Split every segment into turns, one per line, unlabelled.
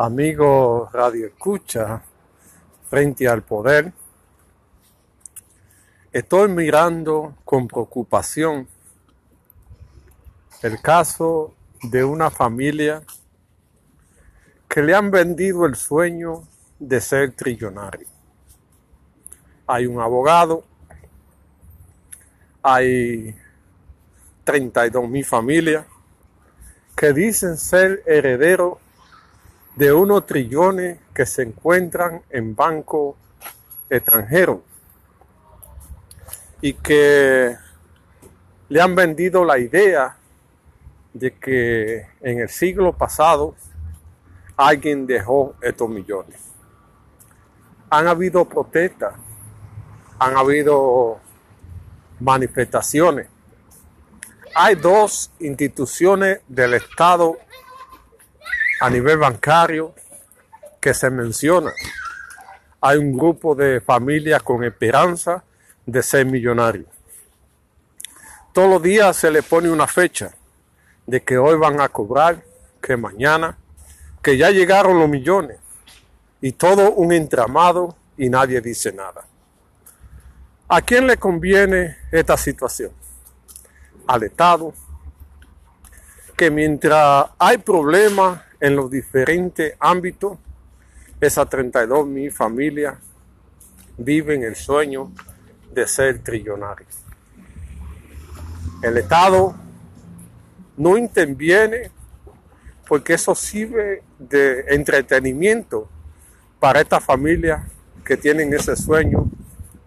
amigo Radio Escucha, frente al poder, estoy mirando con preocupación el caso de una familia que le han vendido el sueño de ser trillonario. Hay un abogado, hay 32 mil familias que dicen ser herederos de unos trillones que se encuentran en bancos extranjeros y que le han vendido la idea de que en el siglo pasado alguien dejó estos millones. Han habido protestas, han habido manifestaciones. Hay dos instituciones del Estado a nivel bancario que se menciona. Hay un grupo de familias con esperanza de ser millonarios. Todos los días se le pone una fecha de que hoy van a cobrar, que mañana, que ya llegaron los millones y todo un entramado y nadie dice nada. ¿A quién le conviene esta situación? Al Estado, que mientras hay problemas en los diferentes ámbitos, esas 32 mil familias viven el sueño de ser trillonarios. El Estado no interviene porque eso sirve de entretenimiento para estas familias que tienen ese sueño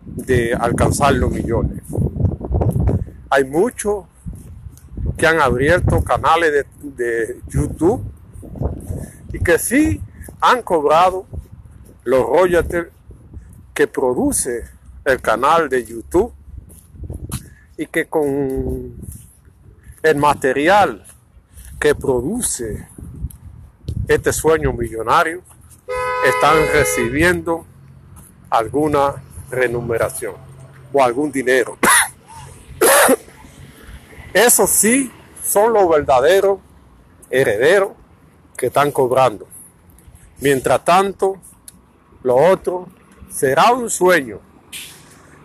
de alcanzar los millones. Hay muchos que han abierto canales de, de YouTube y que sí han cobrado los royalties que produce el canal de YouTube y que con el material que produce este sueño millonario están recibiendo alguna remuneración o algún dinero. Eso sí son los verdaderos herederos que están cobrando. Mientras tanto, lo otro será un sueño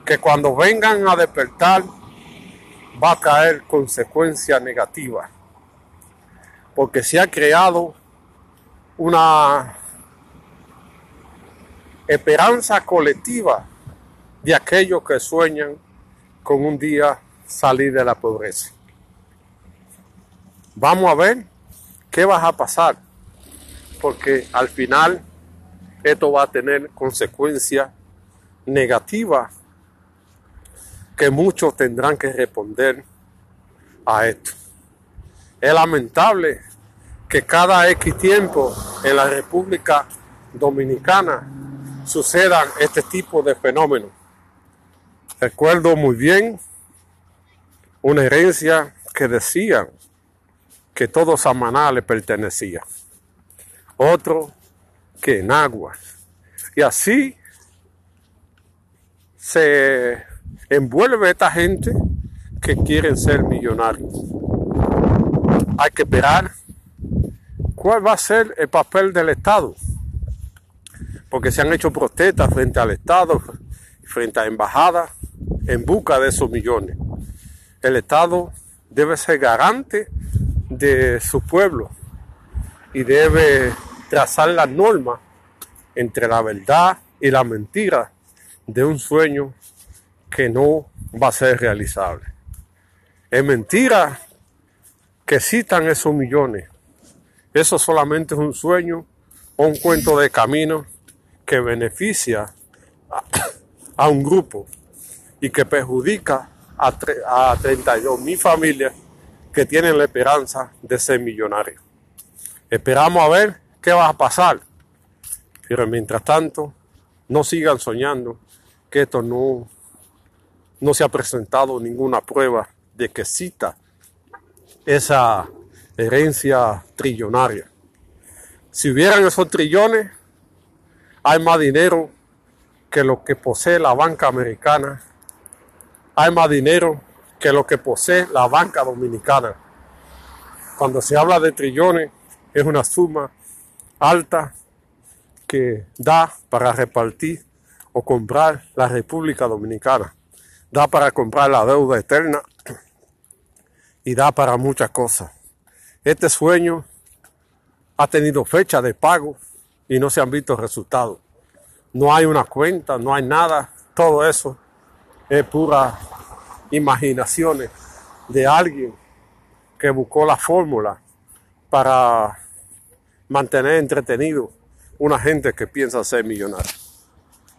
que cuando vengan a despertar va a traer consecuencias negativas. Porque se ha creado una esperanza colectiva de aquellos que sueñan con un día salir de la pobreza. Vamos a ver qué va a pasar, porque al final esto va a tener consecuencias negativas que muchos tendrán que responder a esto. Es lamentable que cada X tiempo en la República Dominicana sucedan este tipo de fenómenos. Recuerdo muy bien una herencia que decían que todo Samaná le pertenecía. Otro que en aguas. Y así se envuelve esta gente que quieren ser millonarios. Hay que esperar cuál va a ser el papel del Estado. Porque se han hecho protestas frente al Estado, frente a embajadas, en busca de esos millones. El Estado debe ser garante de su pueblo y debe trazar las normas entre la verdad y la mentira de un sueño que no va a ser realizable. Es mentira que citan esos millones. Eso solamente es un sueño o un cuento de camino que beneficia a, un grupo y que perjudica a, a 32 mil familias que tienen la esperanza de ser millonarios. Esperamos a ver qué va a pasar, pero mientras tanto, no sigan soñando que esto no no se ha presentado ninguna prueba de que cita esa herencia trillonaria. Si hubieran esos trillones, hay más dinero que lo que posee la banca americana. Hay más dinero que lo que posee la banca dominicana. Cuando se habla de trillones, es una suma alta que da para repartir o comprar la República Dominicana, da para comprar la deuda eterna y da para muchas cosas. Este sueño ha tenido fecha de pago y no se han visto resultados. No hay una cuenta, no hay nada, todo eso es pura imaginaciones de alguien que buscó la fórmula para mantener entretenido una gente que piensa ser millonaria.